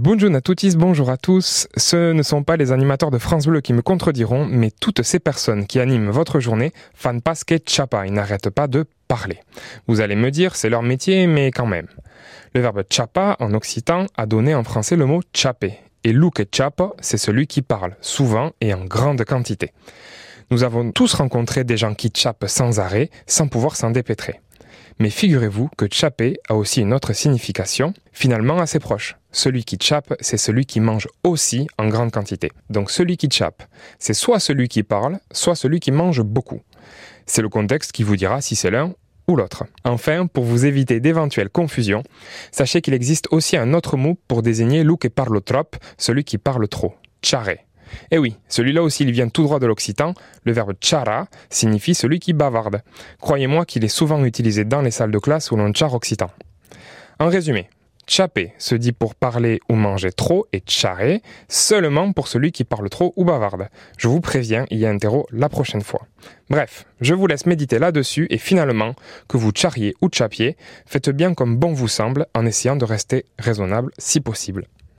Bonjour à tous. Ce ne sont pas les animateurs de France Bleu qui me contrediront, mais toutes ces personnes qui animent votre journée fan pas que chapa, ils n'arrêtent pas de parler. Vous allez me dire, c'est leur métier, mais quand même. Le verbe chapa en occitan a donné en français le mot chapé. Et Luke chapa, c'est celui qui parle, souvent et en grande quantité. Nous avons tous rencontré des gens qui chapent sans arrêt, sans pouvoir s'en dépêtrer. Mais figurez-vous que chapper a aussi une autre signification, finalement assez proche. Celui qui chappe, c'est celui qui mange aussi en grande quantité. Donc celui qui chappe, c'est soit celui qui parle, soit celui qui mange beaucoup. C'est le contexte qui vous dira si c'est l'un ou l'autre. Enfin, pour vous éviter d'éventuelles confusions, sachez qu'il existe aussi un autre mot pour désigner l'ou qui parle trop, celui qui parle trop. Charé. Eh oui, celui-là aussi il vient tout droit de l'occitan, le verbe chara signifie celui qui bavarde. Croyez-moi qu'il est souvent utilisé dans les salles de classe où l'on char occitan. En résumé, chapé se dit pour parler ou manger trop et charé seulement pour celui qui parle trop ou bavarde. Je vous préviens, il y a un terreau la prochaine fois. Bref, je vous laisse méditer là-dessus et finalement, que vous charriez ou chapiez, faites bien comme bon vous semble en essayant de rester raisonnable si possible.